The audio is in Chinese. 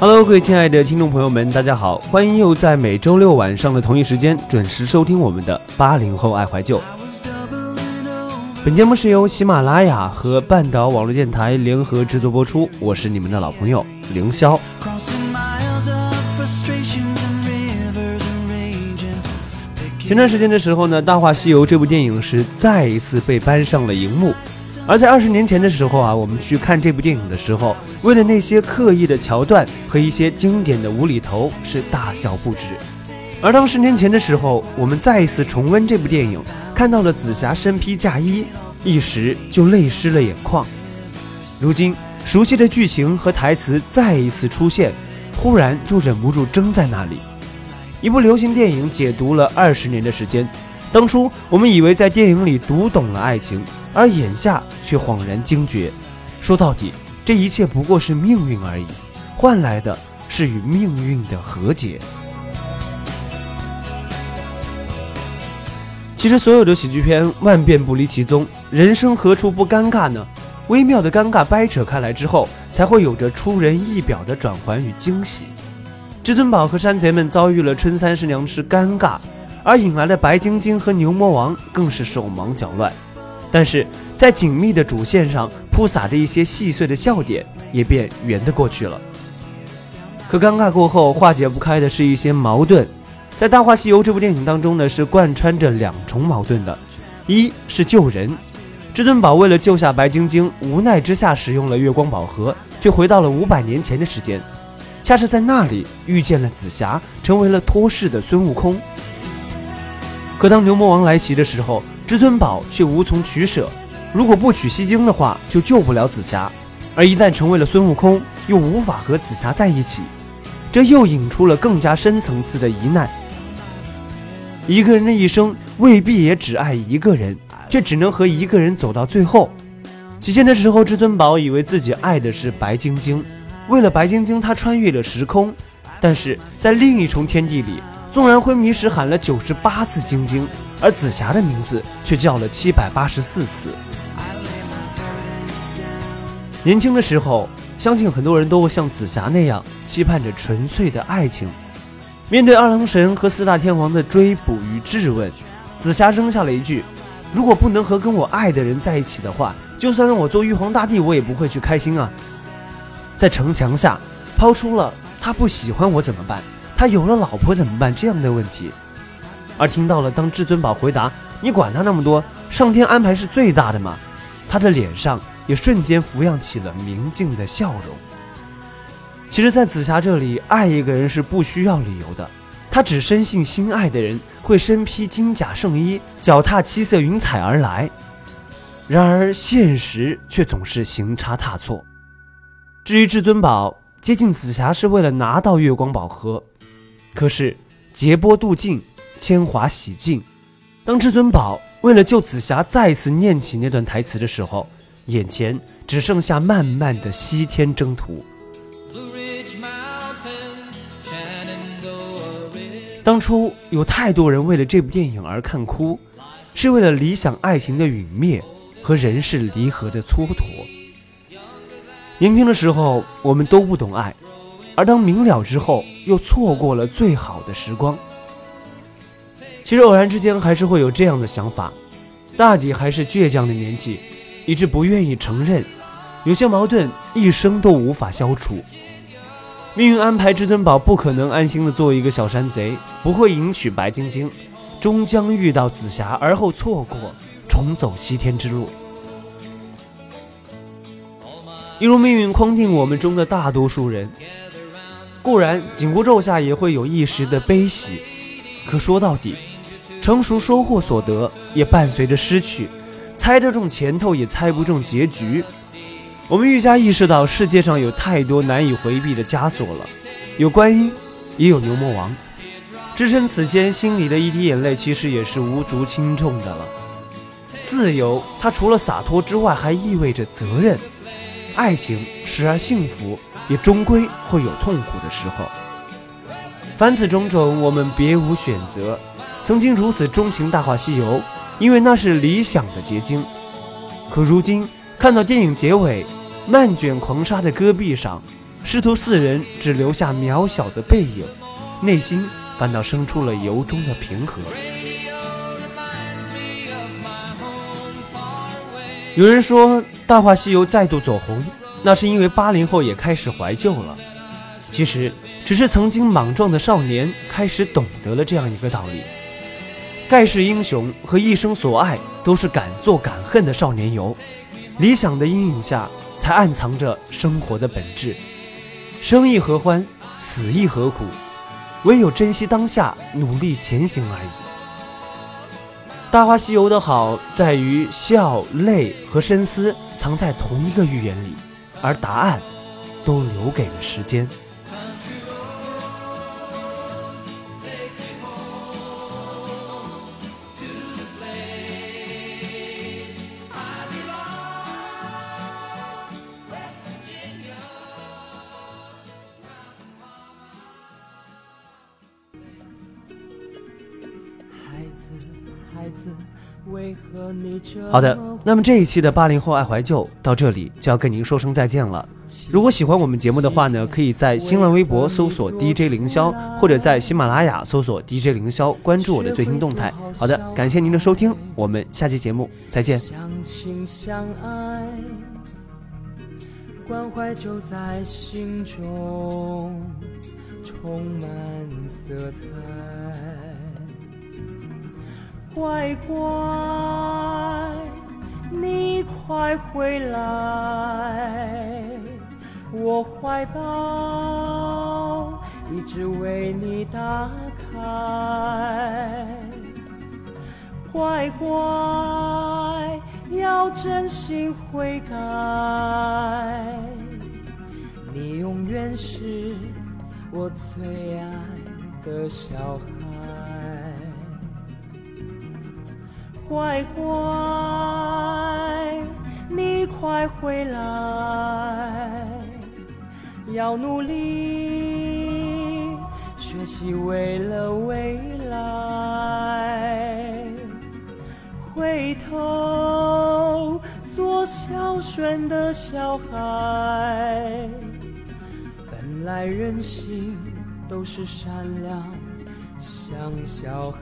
Hello，各位亲爱的听众朋友们，大家好，欢迎又在每周六晚上的同一时间准时收听我们的八零后爱怀旧。本节目是由喜马拉雅和半岛网络电台联合制作播出，我是你们的老朋友凌霄。前段时间的时候呢，《大话西游》这部电影是再一次被搬上了荧幕。而在二十年前的时候啊，我们去看这部电影的时候，为了那些刻意的桥段和一些经典的无厘头是大笑不止。而当十年前的时候，我们再一次重温这部电影，看到了紫霞身披嫁衣，一时就泪湿了眼眶。如今熟悉的剧情和台词再一次出现，忽然就忍不住怔在那里。一部流行电影解读了二十年的时间，当初我们以为在电影里读懂了爱情。而眼下却恍然惊觉，说到底，这一切不过是命运而已，换来的是与命运的和解。其实，所有的喜剧片万变不离其宗，人生何处不尴尬呢？微妙的尴尬掰扯开来之后，才会有着出人意表的转环与惊喜。至尊宝和山贼们遭遇了春三十娘之尴尬，而引来的白晶晶和牛魔王更是手忙脚乱。但是在紧密的主线上铺洒着一些细碎的笑点，也便圆得过去了。可尴尬过后，化解不开的是一些矛盾。在《大话西游》这部电影当中呢，是贯穿着两重矛盾的：一是救人，至尊宝为了救下白晶晶，无奈之下使用了月光宝盒，却回到了五百年前的时间，恰是在那里遇见了紫霞，成为了托世的孙悟空。可当牛魔王来袭的时候，至尊宝却无从取舍，如果不取西经的话，就救不了紫霞；而一旦成为了孙悟空，又无法和紫霞在一起，这又引出了更加深层次的疑难。一个人的一生未必也只爱一个人，却只能和一个人走到最后。起先的时候，至尊宝以为自己爱的是白晶晶，为了白晶晶，他穿越了时空，但是在另一重天地里，纵然昏迷时喊了九十八次晶晶。而紫霞的名字却叫了七百八十四次。年轻的时候，相信很多人都会像紫霞那样期盼着纯粹的爱情。面对二郎神和四大天王的追捕与质问，紫霞扔下了一句：“如果不能和跟我爱的人在一起的话，就算让我做玉皇大帝，我也不会去开心啊。”在城墙下抛出了“他不喜欢我怎么办？他有了老婆怎么办？”这样的问题。而听到了，当至尊宝回答“你管他那么多，上天安排是最大的嘛”，他的脸上也瞬间浮漾起了明净的笑容。其实，在紫霞这里，爱一个人是不需要理由的，她只深信心爱的人会身披金甲圣衣，脚踏七色云彩而来。然而，现实却总是行差踏错。至于至尊宝接近紫霞是为了拿到月光宝盒，可是劫波渡尽。铅华洗净。当至尊宝为了救紫霞再次念起那段台词的时候，眼前只剩下漫漫的西天征途。当初有太多人为了这部电影而看哭，是为了理想爱情的陨灭和人世离合的蹉跎。年轻的时候，我们都不懂爱，而当明了之后，又错过了最好的时光。其实偶然之间还是会有这样的想法，大抵还是倔强的年纪，以致不愿意承认，有些矛盾一生都无法消除。命运安排至尊宝不可能安心的做一个小山贼，不会迎娶白晶晶，终将遇到紫霞，而后错过重走西天之路。一如命运框定我们中的大多数人，固然紧箍咒下也会有一时的悲喜，可说到底。成熟收获所得，也伴随着失去。猜得中前头，也猜不中结局。我们愈加意识到，世界上有太多难以回避的枷锁了。有观音，也有牛魔王。置身此间，心里的一滴眼泪，其实也是无足轻重的了。自由，它除了洒脱之外，还意味着责任。爱情时而幸福，也终归会有痛苦的时候。凡此种种，我们别无选择。曾经如此钟情《大话西游》，因为那是理想的结晶。可如今看到电影结尾，漫卷狂沙的戈壁上，师徒四人只留下渺小的背影，内心反倒生出了由衷的平和。有人说《大话西游》再度走红，那是因为八零后也开始怀旧了。其实，只是曾经莽撞的少年开始懂得了这样一个道理：盖世英雄和一生所爱都是敢做敢恨的少年游。理想的阴影下，才暗藏着生活的本质。生亦何欢，死亦何苦？唯有珍惜当下，努力前行而已。《大话西游》的好在于笑、泪和深思藏在同一个寓言里，而答案都留给了时间。好的，那么这一期的八零后爱怀旧到这里就要跟您说声再见了。如果喜欢我们节目的话呢，可以在新浪微博搜索 DJ 凌霄，或者在喜马拉雅搜索 DJ 凌霄，关注我的最新动态。好的，感谢您的收听，我们下期节目再见。相亲相爱，关怀就在心中，充满色彩。乖乖，你快回来，我怀抱一直为你打开。乖乖，要真心悔改，你永远是我最爱的小孩。乖乖，你快回来，要努力学习，为了未来。回头做孝顺的小孩，本来人心都是善良，像小孩。